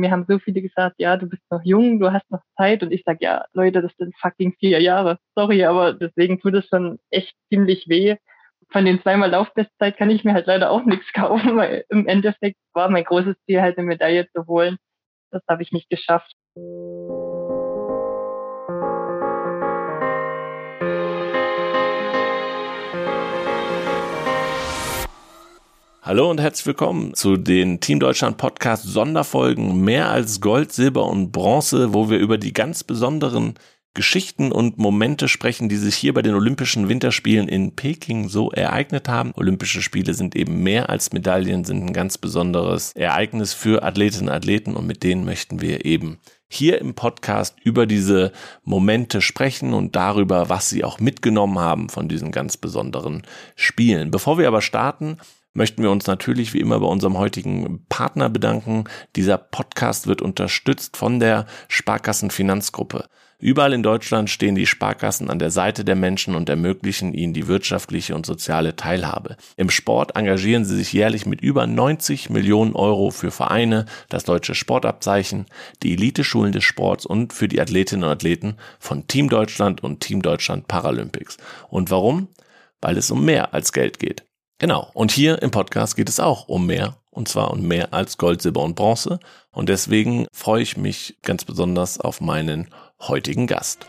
mir haben so viele gesagt, ja, du bist noch jung, du hast noch Zeit. Und ich sag, ja, Leute, das sind fucking vier Jahre. Sorry, aber deswegen tut es schon echt ziemlich weh. Von den zweimal Laufbestzeit kann ich mir halt leider auch nichts kaufen, weil im Endeffekt war mein großes Ziel halt eine Medaille zu holen. Das habe ich nicht geschafft. Hallo und herzlich willkommen zu den Team Deutschland Podcast Sonderfolgen mehr als Gold, Silber und Bronze, wo wir über die ganz besonderen Geschichten und Momente sprechen, die sich hier bei den Olympischen Winterspielen in Peking so ereignet haben. Olympische Spiele sind eben mehr als Medaillen, sind ein ganz besonderes Ereignis für Athletinnen und Athleten und mit denen möchten wir eben hier im Podcast über diese Momente sprechen und darüber, was sie auch mitgenommen haben von diesen ganz besonderen Spielen. Bevor wir aber starten, möchten wir uns natürlich wie immer bei unserem heutigen Partner bedanken. Dieser Podcast wird unterstützt von der Sparkassen Finanzgruppe. Überall in Deutschland stehen die Sparkassen an der Seite der Menschen und ermöglichen ihnen die wirtschaftliche und soziale Teilhabe. Im Sport engagieren sie sich jährlich mit über 90 Millionen Euro für Vereine, das deutsche Sportabzeichen, die Eliteschulen des Sports und für die Athletinnen und Athleten von Team Deutschland und Team Deutschland Paralympics. Und warum? Weil es um mehr als Geld geht. Genau. Und hier im Podcast geht es auch um mehr. Und zwar um mehr als Gold, Silber und Bronze. Und deswegen freue ich mich ganz besonders auf meinen heutigen Gast.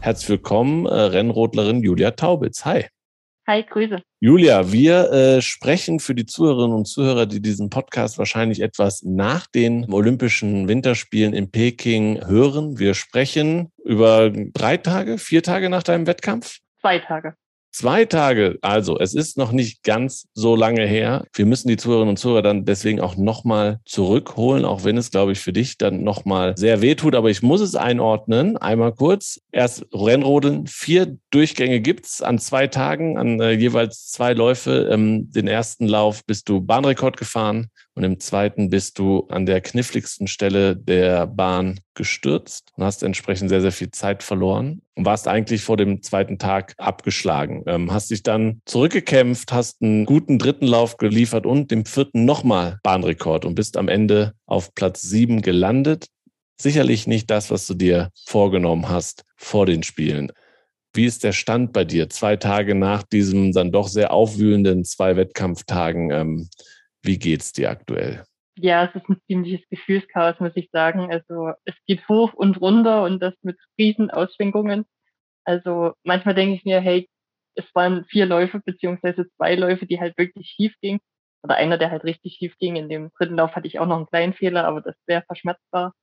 Herzlich willkommen, äh, Rennrodlerin Julia Taubitz. Hi. Hi, Grüße. Julia, wir äh, sprechen für die Zuhörerinnen und Zuhörer, die diesen Podcast wahrscheinlich etwas nach den Olympischen Winterspielen in Peking hören. Wir sprechen über drei Tage, vier Tage nach deinem Wettkampf? Zwei Tage. Zwei Tage, also es ist noch nicht ganz so lange her. Wir müssen die Zuhörerinnen und Zuhörer dann deswegen auch nochmal zurückholen, auch wenn es, glaube ich, für dich dann nochmal sehr weh tut. Aber ich muss es einordnen. Einmal kurz. Erst Rennrodeln. Vier Durchgänge gibt's an zwei Tagen, an äh, jeweils zwei Läufe. Ähm, den ersten Lauf bist du Bahnrekord gefahren und im zweiten bist du an der kniffligsten Stelle der Bahn gestürzt und hast entsprechend sehr, sehr viel Zeit verloren und warst eigentlich vor dem zweiten Tag abgeschlagen. Ähm, hast dich dann zurückgekämpft, hast einen guten dritten Lauf geliefert und dem vierten nochmal Bahnrekord und bist am Ende auf Platz sieben gelandet. Sicherlich nicht das, was du dir vorgenommen hast vor den Spielen. Wie ist der Stand bei dir zwei Tage nach diesem dann doch sehr aufwühlenden zwei Wettkampftagen? Ähm, wie geht's dir aktuell? Ja, es ist ein ziemliches Gefühlschaos, muss ich sagen. Also es geht hoch und runter und das mit riesen Ausschwenkungen. Also manchmal denke ich mir, hey, es waren vier Läufe beziehungsweise zwei Läufe, die halt wirklich schief gingen. Oder einer, der halt richtig schief ging. In dem dritten Lauf hatte ich auch noch einen kleinen Fehler, aber das wäre verschmerzbar.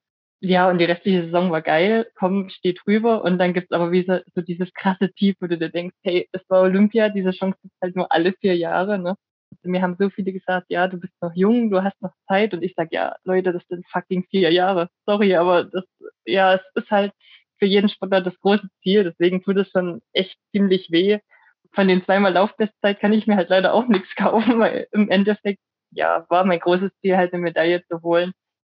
Ja, und die restliche Saison war geil, komm, steht drüber und dann gibt's aber wieder so dieses krasse Tief, wo du dir denkst, hey, es war Olympia, diese Chance gibt's halt nur alle vier Jahre, ne? Mir haben so viele gesagt, ja, du bist noch jung, du hast noch Zeit. Und ich sag, ja, Leute, das sind fucking vier Jahre. Sorry, aber das, ja, es ist halt für jeden Sportler das große Ziel. Deswegen tut es schon echt ziemlich weh. Von den zweimal Laufbestzeit kann ich mir halt leider auch nichts kaufen, weil im Endeffekt, ja, war mein großes Ziel halt eine Medaille zu holen.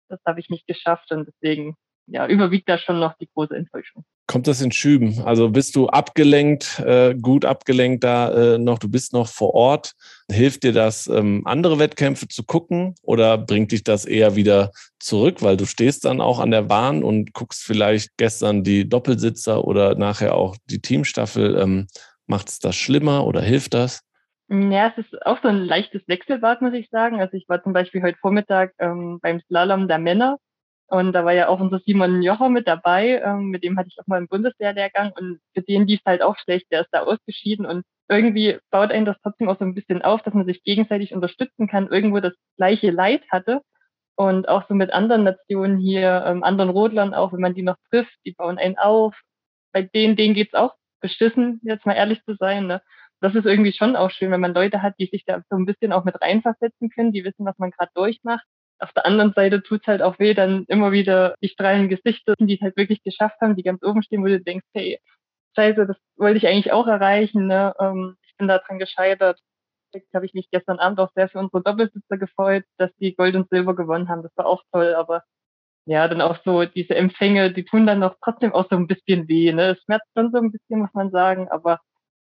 Das habe ich nicht geschafft und deswegen ja, überwiegt da schon noch die große Enttäuschung. Kommt das in Schüben? Also bist du abgelenkt, äh, gut abgelenkt da äh, noch, du bist noch vor Ort. Hilft dir das, ähm, andere Wettkämpfe zu gucken oder bringt dich das eher wieder zurück, weil du stehst dann auch an der Bahn und guckst vielleicht gestern die Doppelsitzer oder nachher auch die Teamstaffel. Ähm, Macht es das schlimmer oder hilft das? Ja, es ist auch so ein leichtes Wechselbad, muss ich sagen. Also ich war zum Beispiel heute Vormittag ähm, beim Slalom der Männer und da war ja auch unser Simon Jocher mit dabei, ähm, mit dem hatte ich auch mal einen Bundeswehrlehrgang und für den lief halt auch schlecht, der ist da ausgeschieden und irgendwie baut einen das trotzdem auch so ein bisschen auf, dass man sich gegenseitig unterstützen kann, irgendwo das gleiche Leid hatte und auch so mit anderen Nationen hier, ähm, anderen Rodlern auch, wenn man die noch trifft, die bauen einen auf. Bei denen, denen geht's auch beschissen, jetzt mal ehrlich zu sein. Ne? Das ist irgendwie schon auch schön, wenn man Leute hat, die sich da so ein bisschen auch mit reinversetzen können, die wissen, was man gerade durchmacht auf der anderen Seite tut's halt auch weh, dann immer wieder die strahlenden Gesichter, die es halt wirklich geschafft haben, die ganz oben stehen, wo du denkst, hey, scheiße, das wollte ich eigentlich auch erreichen. Ne? Ähm, ich bin da dran gescheitert. Deswegen habe ich mich gestern Abend auch sehr für unsere Doppelsitzer gefreut, dass die Gold und Silber gewonnen haben. Das war auch toll, aber ja, dann auch so diese Empfänge, die tun dann noch trotzdem auch so ein bisschen weh. Ne? Es schmerzt schon so ein bisschen, muss man sagen, aber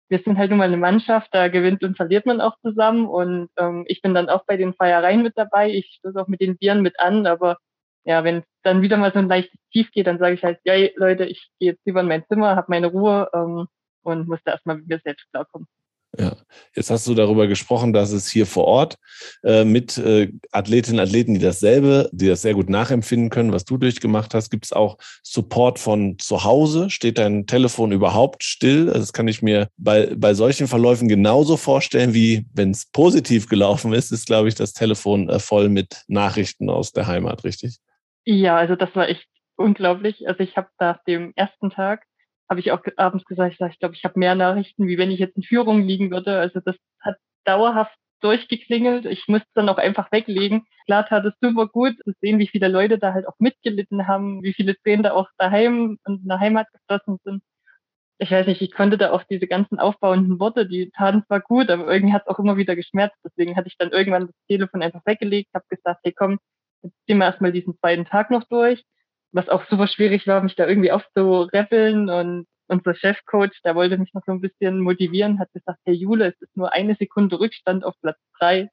wir sind halt nun mal eine Mannschaft, da gewinnt und verliert man auch zusammen. Und ähm, ich bin dann auch bei den Feiereien mit dabei. Ich stoße auch mit den Bieren mit an, aber ja, wenn dann wieder mal so ein leichtes Tief geht, dann sage ich halt, ja Leute, ich gehe jetzt lieber in mein Zimmer, habe meine Ruhe ähm, und muss da erstmal mit mir selbst klarkommen. Ja, jetzt hast du darüber gesprochen, dass es hier vor Ort äh, mit äh, Athletinnen und Athleten, die dasselbe, die das sehr gut nachempfinden können, was du durchgemacht hast, gibt es auch Support von zu Hause? Steht dein Telefon überhaupt still? Also das kann ich mir bei, bei solchen Verläufen genauso vorstellen, wie wenn es positiv gelaufen ist, ist, glaube ich, das Telefon äh, voll mit Nachrichten aus der Heimat, richtig? Ja, also das war echt unglaublich. Also ich habe nach dem ersten Tag habe ich auch abends gesagt, ich, ich glaube, ich habe mehr Nachrichten, wie wenn ich jetzt in Führung liegen würde. Also das hat dauerhaft durchgeklingelt. Ich musste dann auch einfach weglegen. Klar tat es super gut zu sehen, wie viele Leute da halt auch mitgelitten haben, wie viele Tränen da auch daheim und in der Heimat geflossen sind. Ich weiß nicht, ich konnte da auch diese ganzen aufbauenden Worte, die taten zwar gut, aber irgendwie hat es auch immer wieder geschmerzt. Deswegen hatte ich dann irgendwann das Telefon einfach weggelegt, habe gesagt, hey komm, jetzt ziehen wir erstmal diesen zweiten Tag noch durch was auch super schwierig war, mich da irgendwie aufzureppeln und unser Chefcoach, der wollte mich noch so ein bisschen motivieren, hat gesagt, Herr Jule, es ist nur eine Sekunde Rückstand auf Platz drei. Und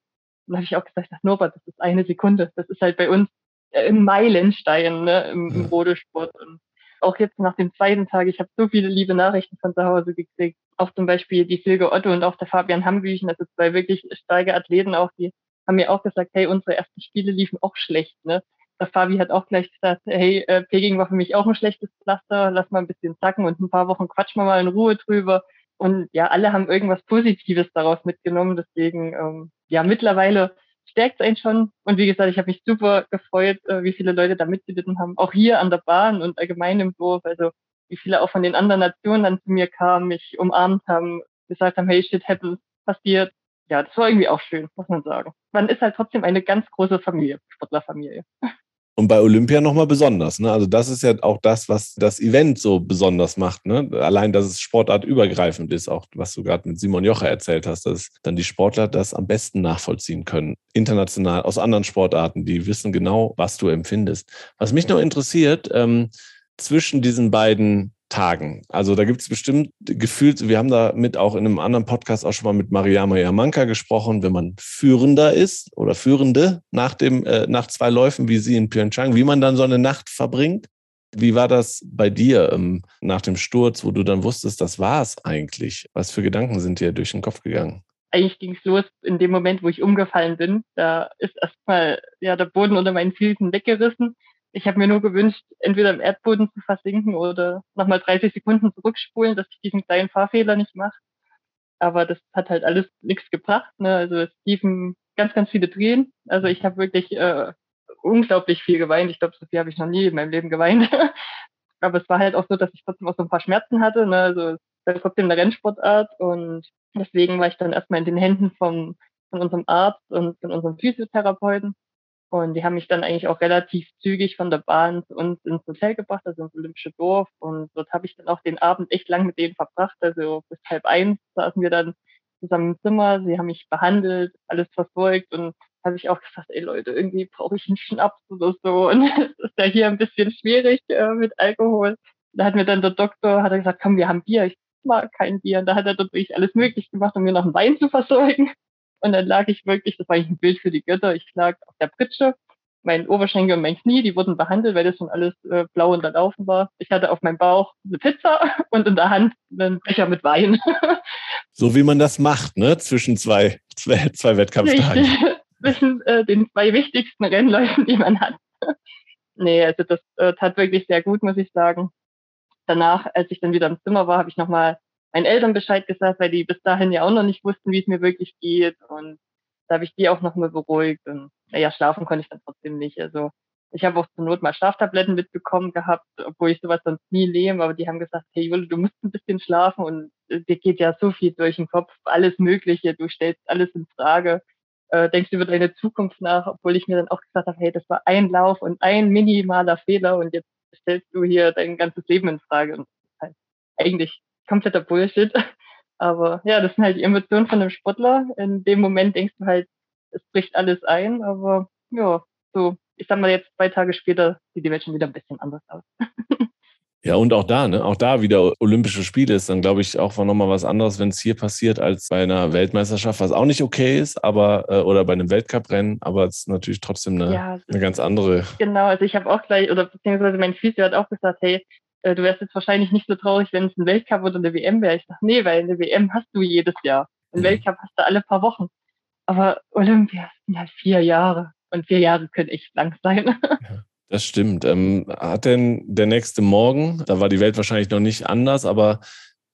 dann habe ich auch gesagt, ach Norbert, das ist eine Sekunde. Das ist halt bei uns im Meilenstein ne, im, im Rodesport. Und auch jetzt nach dem zweiten Tag, ich habe so viele liebe Nachrichten von zu Hause gekriegt. Auch zum Beispiel die Silke Otto und auch der Fabian Hambüchen, also zwei wirklich starke Athleten auch, die haben mir auch gesagt, hey, unsere ersten Spiele liefen auch schlecht. Ne? Fabi hat auch gleich gesagt, hey, äh, Peking war für mich auch ein schlechtes Pflaster, lass mal ein bisschen zacken und ein paar Wochen quatschen wir mal in Ruhe drüber. Und ja, alle haben irgendwas Positives daraus mitgenommen. Deswegen, ähm, ja, mittlerweile stärkt es einen schon. Und wie gesagt, ich habe mich super gefreut, äh, wie viele Leute da mitgelitten haben. Auch hier an der Bahn und allgemein im Dorf. Also wie viele auch von den anderen Nationen dann zu mir kamen, mich umarmt haben, gesagt haben, hey, shit happens, passiert. Ja, das war irgendwie auch schön, muss man sagen. Man ist halt trotzdem eine ganz große Familie, Sportlerfamilie. Und bei Olympia nochmal besonders. Ne? Also das ist ja auch das, was das Event so besonders macht. Ne? Allein, dass es sportartübergreifend ist, auch was du gerade mit Simon Jocher erzählt hast, dass dann die Sportler das am besten nachvollziehen können. International, aus anderen Sportarten, die wissen genau, was du empfindest. Was mich noch interessiert, ähm, zwischen diesen beiden Tagen. Also da gibt es bestimmt gefühlt, wir haben da mit auch in einem anderen Podcast auch schon mal mit Mariama Yamanka gesprochen, wenn man Führender ist oder Führende nach dem, äh, nach zwei Läufen wie sie in Pyeongchang, wie man dann so eine Nacht verbringt. Wie war das bei dir ähm, nach dem Sturz, wo du dann wusstest, das war es eigentlich? Was für Gedanken sind dir durch den Kopf gegangen? Eigentlich ging es los in dem Moment, wo ich umgefallen bin. Da ist erstmal ja, der Boden unter meinen Füßen weggerissen ich habe mir nur gewünscht, entweder im Erdboden zu versinken oder nochmal 30 Sekunden zurückspulen, dass ich diesen kleinen Fahrfehler nicht mache. Aber das hat halt alles nichts gebracht. Ne? Also es liefen ganz, ganz viele Tränen. Also ich habe wirklich äh, unglaublich viel geweint. Ich glaube, so viel habe ich noch nie in meinem Leben geweint. Aber es war halt auch so, dass ich trotzdem auch so ein paar Schmerzen hatte. Ne? Also es war trotzdem eine Rennsportart und deswegen war ich dann erstmal in den Händen vom, von unserem Arzt und von unserem Physiotherapeuten. Und die haben mich dann eigentlich auch relativ zügig von der Bahn zu uns ins Hotel gebracht, also ins Olympische Dorf. Und dort habe ich dann auch den Abend echt lang mit denen verbracht. Also bis halb eins saßen wir dann zusammen im Zimmer. Sie haben mich behandelt, alles verfolgt und habe ich auch gesagt, ey Leute, irgendwie brauche ich einen Schnaps oder so. Und das ist ja hier ein bisschen schwierig äh, mit Alkohol. Da hat mir dann der Doktor, hat er gesagt, komm, wir haben Bier. Ich mag kein Bier. Und da hat er dort wirklich alles möglich gemacht, um mir noch einen Wein zu versorgen. Und dann lag ich wirklich, das war eigentlich ein Bild für die Götter, ich lag auf der Pritsche, mein Oberschenkel und mein Knie, die wurden behandelt, weil das schon alles äh, blau unterlaufen war. Ich hatte auf meinem Bauch eine Pizza und in der Hand einen Becher mit Wein. so wie man das macht, ne? Zwischen zwei, zwei, zwei Wettkampftagen. Zwischen äh, den zwei wichtigsten Rennläufen, die man hat. nee, also das äh, tat wirklich sehr gut, muss ich sagen. Danach, als ich dann wieder im Zimmer war, habe ich nochmal meinen Eltern Bescheid gesagt, weil die bis dahin ja auch noch nicht wussten, wie es mir wirklich geht. Und da habe ich die auch noch mal beruhigt. Und naja, schlafen konnte ich dann trotzdem nicht. Also ich habe auch zur Not mal Schlaftabletten mitbekommen gehabt, obwohl ich sowas sonst nie nehme. Aber die haben gesagt, hey Jule, du musst ein bisschen schlafen und dir geht ja so viel durch den Kopf, alles Mögliche, du stellst alles in Frage, äh, denkst über deine Zukunft nach, obwohl ich mir dann auch gesagt habe, hey, das war ein Lauf und ein minimaler Fehler und jetzt stellst du hier dein ganzes Leben in Frage. Und halt eigentlich kompletter Bullshit. Aber ja, das sind halt die Emotionen von einem Sportler. In dem Moment denkst du halt, es bricht alles ein, aber ja, so, ich sag mal jetzt zwei Tage später sieht die Welt schon wieder ein bisschen anders aus. Ja, und auch da, ne? Auch da wieder Olympische Spiele ist dann, glaube ich, auch nochmal was anderes, wenn es hier passiert, als bei einer Weltmeisterschaft, was auch nicht okay ist, aber äh, oder bei einem Weltcuprennen, aber es ist natürlich trotzdem eine, ja, eine ganz andere. Genau, also ich habe auch gleich, oder beziehungsweise mein Physio hat auch gesagt, hey, du wärst jetzt wahrscheinlich nicht so traurig, wenn es ein Weltcup oder eine WM wäre. Ich sage, nee, weil eine WM hast du jedes Jahr. Ein mhm. Weltcup hast du alle paar Wochen. Aber Olympia sind halt vier Jahre. Und vier Jahre können echt lang sein. Ja. Das stimmt. Ähm, hat denn der nächste Morgen, da war die Welt wahrscheinlich noch nicht anders, aber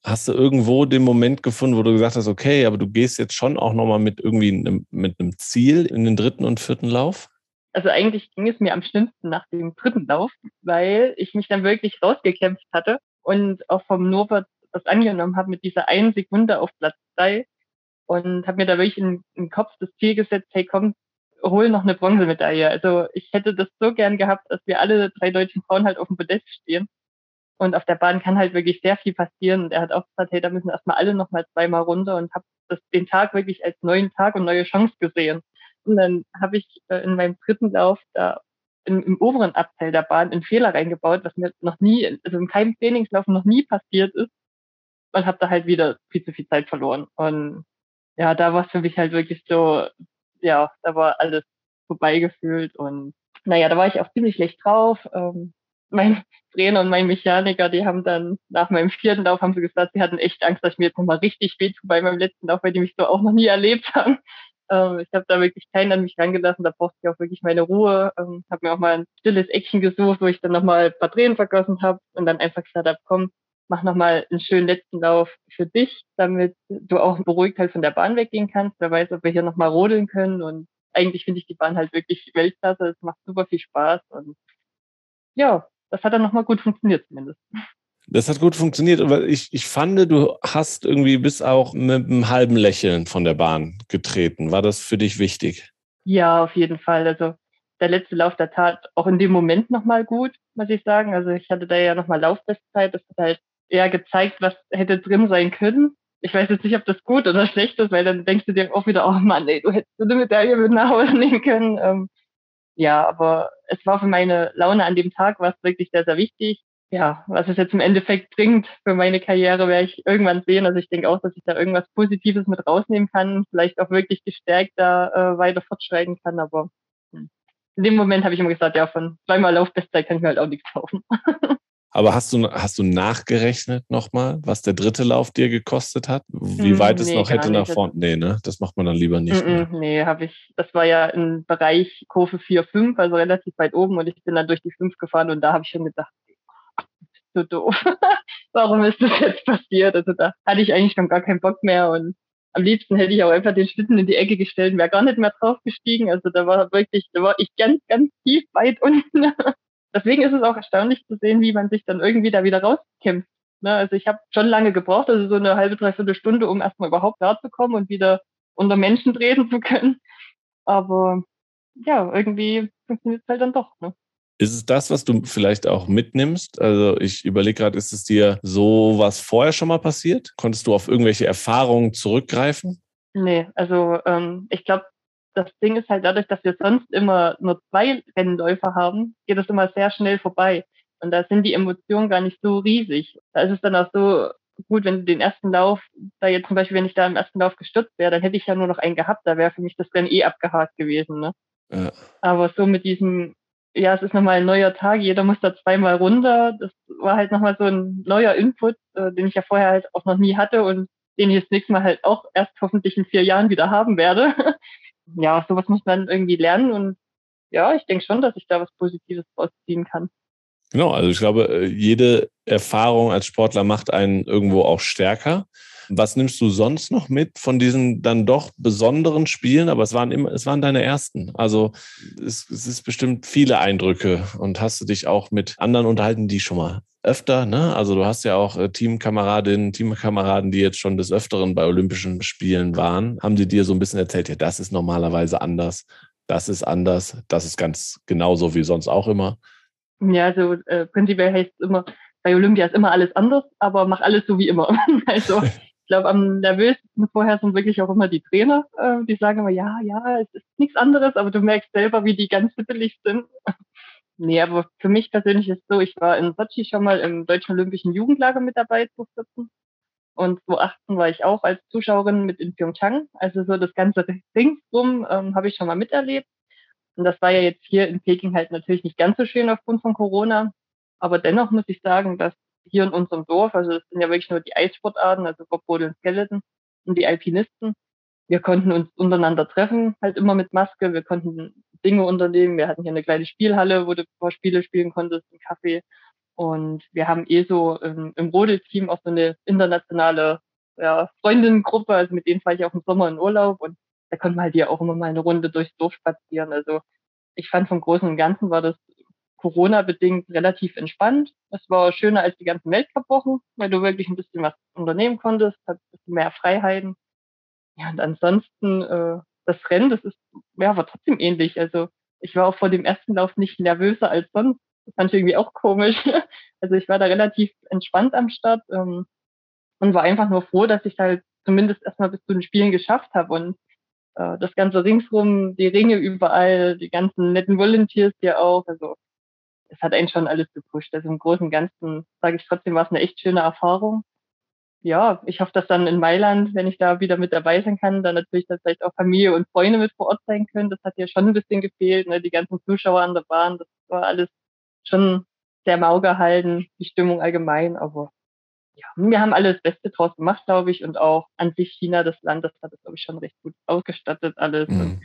hast du irgendwo den Moment gefunden, wo du gesagt hast, okay, aber du gehst jetzt schon auch nochmal mit irgendwie einem, mit einem Ziel in den dritten und vierten Lauf? Also eigentlich ging es mir am schlimmsten nach dem dritten Lauf, weil ich mich dann wirklich rausgekämpft hatte und auch vom Norbert das angenommen habe mit dieser einen Sekunde auf Platz drei und habe mir da wirklich in, in den Kopf das Ziel gesetzt, hey komm, hol noch eine Bronzemedaille. Also ich hätte das so gern gehabt, dass wir alle drei deutschen Frauen halt auf dem Podest stehen. Und auf der Bahn kann halt wirklich sehr viel passieren. Und er hat auch gesagt, hey, da müssen erstmal alle nochmal zweimal runter und habe den Tag wirklich als neuen Tag und neue Chance gesehen. Und dann habe ich äh, in meinem dritten Lauf da im, im oberen Abteil der Bahn einen Fehler reingebaut, was mir noch nie, also in keinem Trainingslauf noch nie passiert ist. Und habe da halt wieder viel zu viel Zeit verloren. Und ja, da war es für mich halt wirklich so, ja, da war alles vorbeigefühlt und naja, da war ich auch ziemlich schlecht drauf. Ähm, mein Trainer und mein Mechaniker, die haben dann nach meinem vierten Lauf haben sie gesagt, sie hatten echt Angst, dass ich mir jetzt nochmal richtig weh tue bei meinem letzten Lauf, weil die mich so auch noch nie erlebt haben. Ähm, ich habe da wirklich keinen an mich rangelassen, da brauchte ich auch wirklich meine Ruhe. Ähm, habe mir auch mal ein stilles Action gesucht, wo ich dann nochmal ein paar Tränen vergossen habe und dann einfach gesagt habe, komm, mach nochmal einen schönen letzten Lauf für dich, damit du auch beruhigt halt von der Bahn weggehen kannst. Wer weiß, ob wir hier nochmal rodeln können. Und eigentlich finde ich die Bahn halt wirklich Weltklasse. Es macht super viel Spaß. Und ja, das hat dann nochmal gut funktioniert zumindest. Das hat gut funktioniert, aber ich, ich fand, du hast irgendwie bis auch mit einem halben Lächeln von der Bahn getreten. War das für dich wichtig? Ja, auf jeden Fall. Also der letzte Lauf der Tat auch in dem Moment nochmal gut, muss ich sagen. Also ich hatte da ja nochmal Laufbestzeit. Das hat halt eher gezeigt, was hätte drin sein können. Ich weiß jetzt nicht, ob das gut oder schlecht ist, weil dann denkst du dir auch wieder, oh Mann, ey, du hättest eine Medaille mit nach Hause nehmen können. Ähm, ja, aber es war für meine Laune an dem Tag war es wirklich sehr, sehr wichtig. Ja, was es jetzt im Endeffekt bringt für meine Karriere, werde ich irgendwann sehen. Also ich denke auch, dass ich da irgendwas Positives mit rausnehmen kann, vielleicht auch wirklich gestärkt da äh, weiter fortschreiten kann. Aber hm. in dem Moment habe ich immer gesagt, ja, von zweimal Laufbestzeit kann ich mir halt auch nichts kaufen. Aber hast du, hast du nachgerechnet nochmal, was der dritte Lauf dir gekostet hat? Wie hm, weit nee, es noch hätte nach vorne? Nee, ne? Das macht man dann lieber nicht. Mm, mm nee, habe ich. Das war ja im Bereich Kurve 4, 5, also relativ weit oben und ich bin dann durch die 5 gefahren und da habe ich schon gedacht, so doof. Warum ist das jetzt passiert? Also da hatte ich eigentlich schon gar keinen Bock mehr und am liebsten hätte ich auch einfach den Schlitten in die Ecke gestellt und wäre gar nicht mehr drauf gestiegen. Also da war wirklich, da war ich ganz, ganz tief weit unten deswegen ist es auch erstaunlich zu sehen, wie man sich dann irgendwie da wieder rauskämpft. Ne? Also ich habe schon lange gebraucht, also so eine halbe, dreiviertel Stunde, um erstmal überhaupt da zu kommen und wieder unter Menschen treten zu können. Aber ja, irgendwie funktioniert es halt dann doch. Ne? Ist es das, was du vielleicht auch mitnimmst? Also ich überlege gerade, ist es dir so was vorher schon mal passiert? Konntest du auf irgendwelche Erfahrungen zurückgreifen? Nee, also ähm, ich glaube, das Ding ist halt dadurch, dass wir sonst immer nur zwei Rennläufer haben, geht es immer sehr schnell vorbei. Und da sind die Emotionen gar nicht so riesig. Da ist es dann auch so gut, wenn du den ersten Lauf, da jetzt zum Beispiel, wenn ich da im ersten Lauf gestürzt wäre, dann hätte ich ja nur noch einen gehabt. Da wäre für mich das Rennen eh abgehakt gewesen. Ne? Ja. Aber so mit diesem, ja, es ist nochmal ein neuer Tag, jeder muss da zweimal runter. Das war halt nochmal so ein neuer Input, äh, den ich ja vorher halt auch noch nie hatte und den ich das nächste Mal halt auch erst hoffentlich in vier Jahren wieder haben werde. ja, sowas muss man irgendwie lernen und ja, ich denke schon, dass ich da was Positives rausziehen kann. Genau, also ich glaube, äh, jede Erfahrung als Sportler macht einen irgendwo auch stärker. Was nimmst du sonst noch mit von diesen dann doch besonderen Spielen? Aber es waren immer, es waren deine ersten. Also es, es ist bestimmt viele Eindrücke. Und hast du dich auch mit anderen unterhalten, die schon mal öfter, ne? Also du hast ja auch äh, Teamkameradinnen, Teamkameraden, die jetzt schon des Öfteren bei Olympischen Spielen waren. Haben die dir so ein bisschen erzählt, ja, das ist normalerweise anders, das ist anders, das ist ganz genauso wie sonst auch immer? Ja, also äh, prinzipiell heißt es immer, bei Olympia ist immer alles anders, aber mach alles so wie immer. also glaube, am nervösesten vorher sind wirklich auch immer die Trainer, äh, die sagen immer, ja, ja, es ist nichts anderes, aber du merkst selber, wie die ganz hippelig sind. Nee, aber für mich persönlich ist so, ich war in Sochi schon mal im Deutschen Olympischen Jugendlager mit dabei, 2014. Und 2018 war ich auch als Zuschauerin mit in Pyeongchang. Also so das ganze Ringsrum ähm, habe ich schon mal miterlebt. Und das war ja jetzt hier in Peking halt natürlich nicht ganz so schön aufgrund von Corona. Aber dennoch muss ich sagen, dass hier in unserem Dorf, also es sind ja wirklich nur die Eissportarten, also Bobboard und Skeleton und die Alpinisten, wir konnten uns untereinander treffen, halt immer mit Maske. Wir konnten Dinge unternehmen. Wir hatten hier eine kleine Spielhalle, wo du ein paar Spiele spielen konntest, ein Kaffee. Und wir haben eh so im, im Rodel-Team auch so eine internationale ja, Freundinnengruppe. Also mit denen fahre ich auch im Sommer in Urlaub. Und da konnten wir halt hier auch immer mal eine Runde durchs Dorf spazieren. Also ich fand vom Großen und Ganzen war das Corona-bedingt relativ entspannt. Es war schöner als die ganzen Weltcup-Wochen, weil du wirklich ein bisschen was unternehmen konntest, hat mehr Freiheiten. Ja, und ansonsten, äh, das Rennen, das ist, ja, war trotzdem ähnlich. Also ich war auch vor dem ersten Lauf nicht nervöser als sonst. Das fand ich irgendwie auch komisch. Also ich war da relativ entspannt am Start ähm, und war einfach nur froh, dass ich halt zumindest erstmal bis zu den Spielen geschafft habe und äh, das ganze ringsrum, die Ringe überall, die ganzen netten Volunteers hier auch. Also es hat einen schon alles gepusht. Also im Großen und Ganzen sage ich trotzdem, war es eine echt schöne Erfahrung ja, ich hoffe, dass dann in Mailand, wenn ich da wieder mit dabei sein kann, dann natürlich dass vielleicht auch Familie und Freunde mit vor Ort sein können. Das hat ja schon ein bisschen gefehlt, ne? die ganzen Zuschauer an der Bahn, das war alles schon sehr mau gehalten, die Stimmung allgemein, aber ja, wir haben alles Beste draus gemacht, glaube ich, und auch an sich China, das Land, das hat es, glaube ich, schon recht gut ausgestattet alles. Mhm. Und,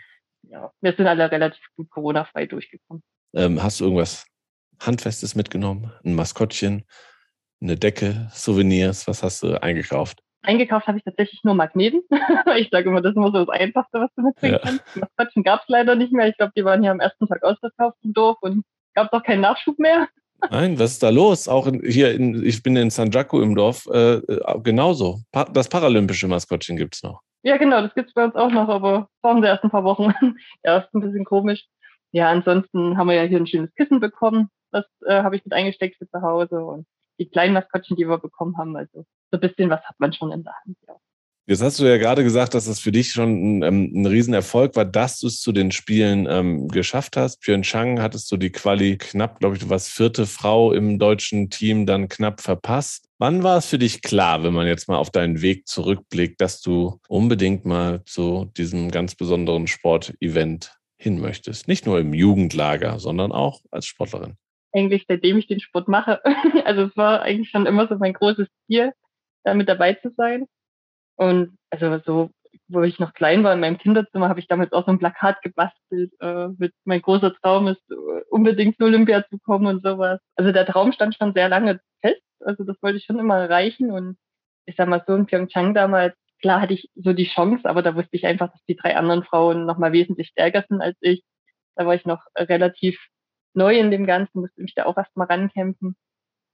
ja, wir sind alle relativ gut Corona-frei durchgekommen. Ähm, hast du irgendwas Handfestes mitgenommen? Ein Maskottchen? eine Decke, Souvenirs? Was hast du eingekauft? Eingekauft habe ich tatsächlich nur Magneten. ich sage immer, das ist immer so das Einfachste, was du mitbringen ja. kannst. Maskottchen gab es leider nicht mehr. Ich glaube, die waren hier am ersten Tag ausverkauft im Dorf und gab es auch keinen Nachschub mehr. Nein, was ist da los? Auch in, hier, in, ich bin in Sanjaku im Dorf, äh, äh genauso. Pa das paralympische Maskottchen gibt es noch. Ja, genau, das gibt es bei uns auch noch, aber brauchen sie erst ein paar Wochen. ja, ist ein bisschen komisch. Ja, ansonsten haben wir ja hier ein schönes Kissen bekommen. Das äh, habe ich mit eingesteckt für zu Hause und die kleinen Maskottchen, die wir bekommen haben. Also so ein bisschen was hat man schon in der Hand, ja. Jetzt hast du ja gerade gesagt, dass es für dich schon ein, ähm, ein Riesenerfolg war, dass du es zu den Spielen ähm, geschafft hast. Pyeongchang hattest du die Quali knapp, glaube ich, du warst vierte Frau im deutschen Team, dann knapp verpasst. Wann war es für dich klar, wenn man jetzt mal auf deinen Weg zurückblickt, dass du unbedingt mal zu diesem ganz besonderen Sportevent hin möchtest? Nicht nur im Jugendlager, sondern auch als Sportlerin eigentlich seitdem ich den Sport mache. Also es war eigentlich schon immer so mein großes Ziel, da mit dabei zu sein. Und also so, wo ich noch klein war in meinem Kinderzimmer, habe ich damals auch so ein Plakat gebastelt äh, mit mein großer Traum ist, äh, unbedingt zu Olympia zu kommen und sowas. Also der Traum stand schon sehr lange fest. Also das wollte ich schon immer erreichen. Und ich sag mal so in Pyeongchang damals, klar hatte ich so die Chance, aber da wusste ich einfach, dass die drei anderen Frauen nochmal wesentlich stärker sind als ich. Da war ich noch relativ neu in dem Ganzen, musste mich da auch erstmal rankämpfen.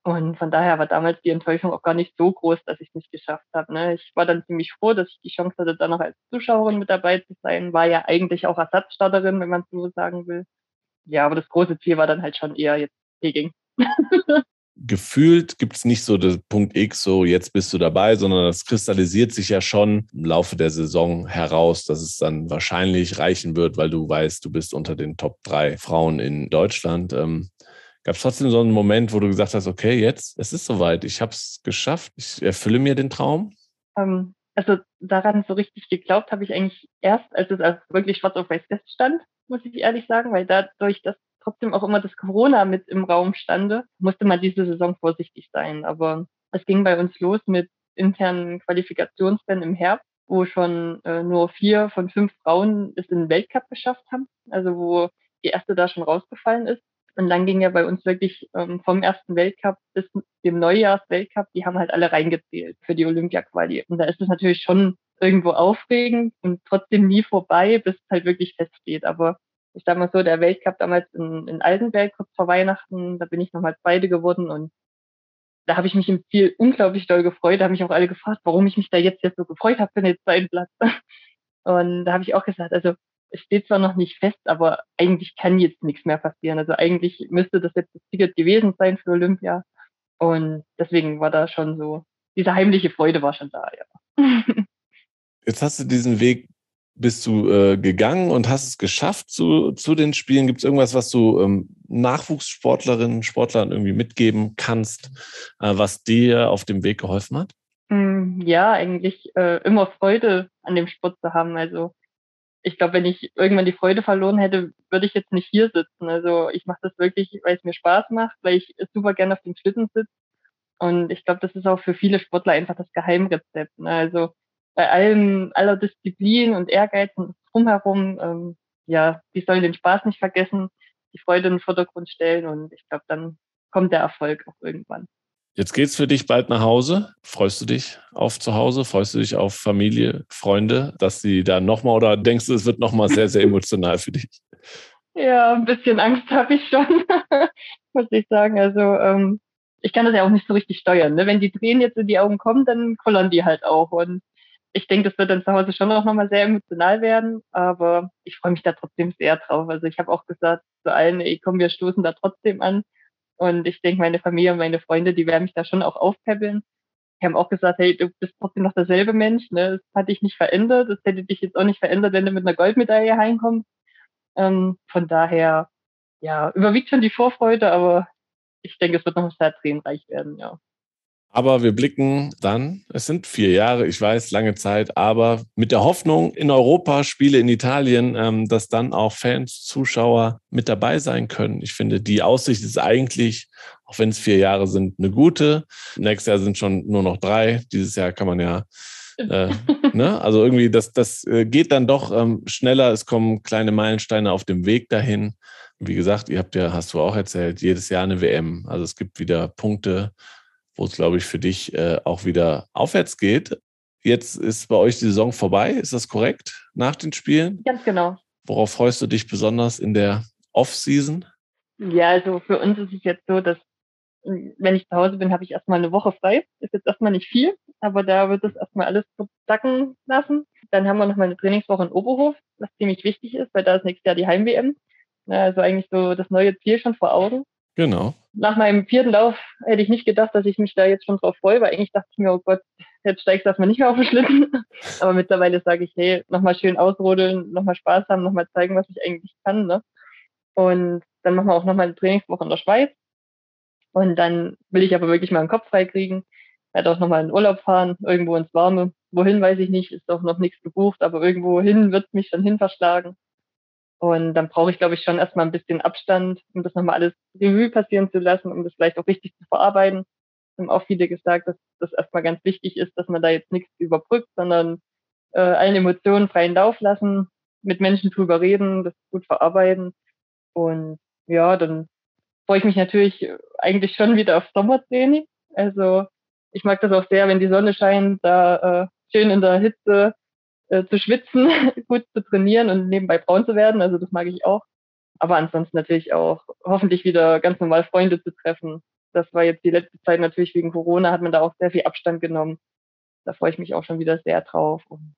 Und von daher war damals die Enttäuschung auch gar nicht so groß, dass ich es nicht geschafft habe. Ne? Ich war dann ziemlich froh, dass ich die Chance hatte, da noch als Zuschauerin mit dabei zu sein. War ja eigentlich auch Ersatzstarterin, wenn man so sagen will. Ja, aber das große Ziel war dann halt schon eher jetzt Peking. gefühlt gibt es nicht so den Punkt X, so jetzt bist du dabei, sondern das kristallisiert sich ja schon im Laufe der Saison heraus, dass es dann wahrscheinlich reichen wird, weil du weißt, du bist unter den Top drei Frauen in Deutschland. Ähm, Gab es trotzdem so einen Moment, wo du gesagt hast, okay, jetzt, es ist soweit, ich habe es geschafft, ich erfülle mir den Traum? Ähm, also daran so richtig geglaubt habe ich eigentlich erst, als es als wirklich schwarz auf weiß feststand, muss ich ehrlich sagen, weil dadurch, dass trotzdem auch immer das Corona mit im Raum stande, musste man diese Saison vorsichtig sein. Aber es ging bei uns los mit internen Qualifikationsrennen im Herbst, wo schon äh, nur vier von fünf Frauen es in den Weltcup geschafft haben, also wo die erste da schon rausgefallen ist. Und dann ging ja bei uns wirklich ähm, vom ersten Weltcup bis dem Neujahrsweltcup, die haben halt alle reingezählt für die Olympia-Quali. Und da ist es natürlich schon irgendwo aufregend und trotzdem nie vorbei, bis es halt wirklich feststeht. Aber ich sag mal so, der Weltcup damals in, in Altenberg kurz vor Weihnachten, da bin ich nochmal Zweite geworden und da habe ich mich im Ziel unglaublich doll gefreut. Da haben mich auch alle gefragt, warum ich mich da jetzt, jetzt so gefreut habe für den zweiten Platz. Und da habe ich auch gesagt, also es steht zwar noch nicht fest, aber eigentlich kann jetzt nichts mehr passieren. Also eigentlich müsste das jetzt das Ticket gewesen sein für Olympia. Und deswegen war da schon so, diese heimliche Freude war schon da, ja. Jetzt hast du diesen Weg bist du äh, gegangen und hast es geschafft zu, zu den Spielen? Gibt es irgendwas, was du ähm, Nachwuchssportlerinnen, Sportlern irgendwie mitgeben kannst, äh, was dir auf dem Weg geholfen hat? Hm, ja, eigentlich äh, immer Freude an dem Sport zu haben. Also ich glaube, wenn ich irgendwann die Freude verloren hätte, würde ich jetzt nicht hier sitzen. Also ich mache das wirklich, weil es mir Spaß macht, weil ich super gerne auf dem Schlitten sitze. Und ich glaube, das ist auch für viele Sportler einfach das Geheimrezept. Ne? Also bei allem, aller Disziplin und Ehrgeiz und drumherum, ähm, ja, die sollen den Spaß nicht vergessen, die Freude in den Vordergrund stellen und ich glaube, dann kommt der Erfolg auch irgendwann. Jetzt geht's für dich bald nach Hause. Freust du dich auf zu Hause? Freust du dich auf Familie, Freunde, dass sie da nochmal oder denkst du, es wird nochmal sehr, sehr emotional für dich? Ja, ein bisschen Angst habe ich schon, muss ich sagen. Also ähm, ich kann das ja auch nicht so richtig steuern. Ne? Wenn die Tränen jetzt in die Augen kommen, dann kollern die halt auch. Und ich denke, das wird dann zu Hause schon auch nochmal sehr emotional werden, aber ich freue mich da trotzdem sehr drauf. Also ich habe auch gesagt zu allen, ey, komm, wir stoßen da trotzdem an. Und ich denke, meine Familie und meine Freunde, die werden mich da schon auch aufpäppeln. Die haben auch gesagt, hey, du bist trotzdem noch derselbe Mensch, ne? Das hat dich nicht verändert. Das hätte dich jetzt auch nicht verändert, wenn du mit einer Goldmedaille heimkommst. Ähm, von daher, ja, überwiegt schon die Vorfreude, aber ich denke, es wird noch sehr tränenreich werden, ja. Aber wir blicken dann, es sind vier Jahre, ich weiß, lange Zeit, aber mit der Hoffnung in Europa, Spiele in Italien, ähm, dass dann auch Fans, Zuschauer mit dabei sein können. Ich finde, die Aussicht ist eigentlich, auch wenn es vier Jahre sind, eine gute. Nächstes Jahr sind schon nur noch drei. Dieses Jahr kann man ja äh, ne? Also irgendwie, das, das äh, geht dann doch ähm, schneller. Es kommen kleine Meilensteine auf dem Weg dahin. Wie gesagt, ihr habt ja, hast du auch erzählt, jedes Jahr eine WM. Also es gibt wieder Punkte wo es, glaube ich, für dich äh, auch wieder aufwärts geht. Jetzt ist bei euch die Saison vorbei, ist das korrekt, nach den Spielen? Ganz genau. Worauf freust du dich besonders in der Off-Season? Ja, also für uns ist es jetzt so, dass wenn ich zu Hause bin, habe ich erstmal eine Woche frei. Ist jetzt erstmal nicht viel, aber da wird es erstmal alles sacken lassen. Dann haben wir noch mal eine Trainingswoche in Oberhof, was ziemlich wichtig ist, weil da ist nächstes Jahr die Heim-WM. Also eigentlich so das neue Ziel schon vor Augen. Genau. Nach meinem vierten Lauf hätte ich nicht gedacht, dass ich mich da jetzt schon drauf freue, weil eigentlich dachte ich mir, oh Gott, jetzt steigst du erstmal nicht mehr auf den Schlitten. Aber mittlerweile sage ich, hey, nochmal schön ausrodeln, nochmal Spaß haben, nochmal zeigen, was ich eigentlich kann. Ne? Und dann machen wir auch nochmal eine Trainingswoche in der Schweiz. Und dann will ich aber wirklich mal einen Kopf frei kriegen. Werde auch nochmal in Urlaub fahren, irgendwo ins Warme. Wohin weiß ich nicht, ist auch noch nichts gebucht, aber irgendwo hin wird mich schon hin verschlagen. Und dann brauche ich, glaube ich, schon erstmal ein bisschen Abstand, um das nochmal alles Revue passieren zu lassen, um das vielleicht auch richtig zu verarbeiten. Es haben auch viele gesagt, dass das erstmal ganz wichtig ist, dass man da jetzt nichts überbrückt, sondern äh, allen Emotionen freien Lauf lassen, mit Menschen drüber reden, das gut verarbeiten. Und ja, dann freue ich mich natürlich eigentlich schon wieder auf Sommertraining. Also ich mag das auch sehr, wenn die Sonne scheint, da äh, schön in der Hitze äh, zu schwitzen, gut zu trainieren und nebenbei braun zu werden. Also das mag ich auch. Aber ansonsten natürlich auch hoffentlich wieder ganz normal Freunde zu treffen. Das war jetzt die letzte Zeit natürlich wegen Corona, hat man da auch sehr viel Abstand genommen. Da freue ich mich auch schon wieder sehr drauf. Und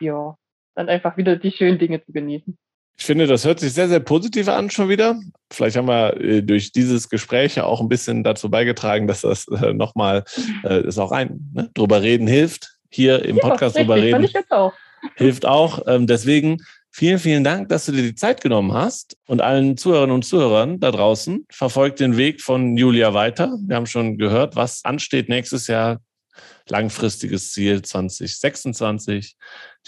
ja, dann einfach wieder die schönen Dinge zu genießen. Ich finde, das hört sich sehr, sehr positiv an schon wieder. Vielleicht haben wir äh, durch dieses Gespräch auch ein bisschen dazu beigetragen, dass das äh, nochmal, äh, ist auch ein, ne, drüber reden hilft, hier im ja, Podcast richtig, drüber reden. Ich jetzt auch. Hilft auch. Ähm, deswegen vielen, vielen Dank, dass du dir die Zeit genommen hast und allen Zuhörerinnen und Zuhörern da draußen. Verfolgt den Weg von Julia weiter. Wir haben schon gehört, was ansteht nächstes Jahr. Langfristiges Ziel 2026,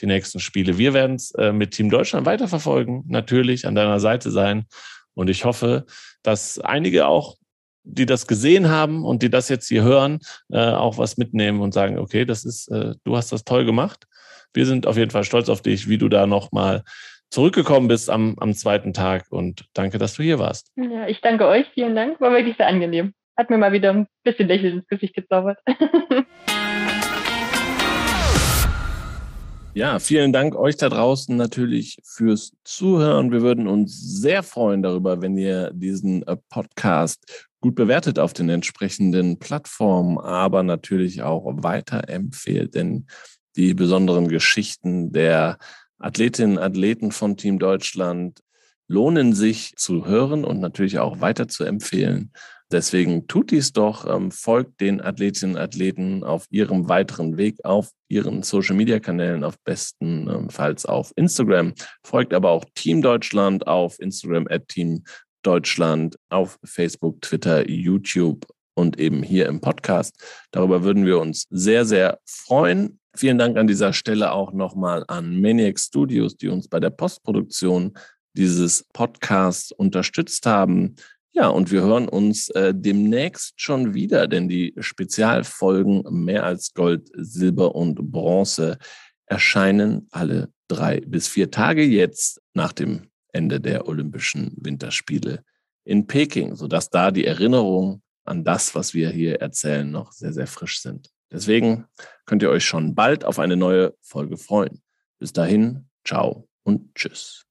die nächsten Spiele. Wir werden es äh, mit Team Deutschland weiterverfolgen, natürlich an deiner Seite sein. Und ich hoffe, dass einige auch die das gesehen haben und die das jetzt hier hören, äh, auch was mitnehmen und sagen, okay, das ist, äh, du hast das toll gemacht. Wir sind auf jeden Fall stolz auf dich, wie du da nochmal zurückgekommen bist am, am zweiten Tag und danke, dass du hier warst. Ja, ich danke euch, vielen Dank, war wirklich sehr angenehm. Hat mir mal wieder ein bisschen Lächeln ins Gesicht gezaubert. Ja, vielen Dank euch da draußen natürlich fürs Zuhören. Wir würden uns sehr freuen darüber, wenn ihr diesen äh, Podcast gut bewertet auf den entsprechenden Plattformen, aber natürlich auch weiterempfehlt, denn die besonderen Geschichten der Athletinnen und Athleten von Team Deutschland, lohnen sich zu hören und natürlich auch weiter zu empfehlen. Deswegen tut dies doch, ähm, folgt den Athletinnen und Athleten auf ihrem weiteren Weg auf ihren Social Media Kanälen, auf bestenfalls auf Instagram. Folgt aber auch Team Deutschland auf Instagram at Team Deutschland, auf Facebook, Twitter, YouTube und eben hier im Podcast. Darüber würden wir uns sehr, sehr freuen. Vielen Dank an dieser Stelle auch nochmal an Maniac Studios, die uns bei der Postproduktion dieses Podcasts unterstützt haben. Ja, und wir hören uns äh, demnächst schon wieder, denn die Spezialfolgen mehr als Gold, Silber und Bronze erscheinen alle drei bis vier Tage jetzt nach dem Ende der Olympischen Winterspiele in Peking, sodass da die Erinnerungen an das, was wir hier erzählen, noch sehr, sehr frisch sind. Deswegen könnt ihr euch schon bald auf eine neue Folge freuen. Bis dahin, ciao und tschüss.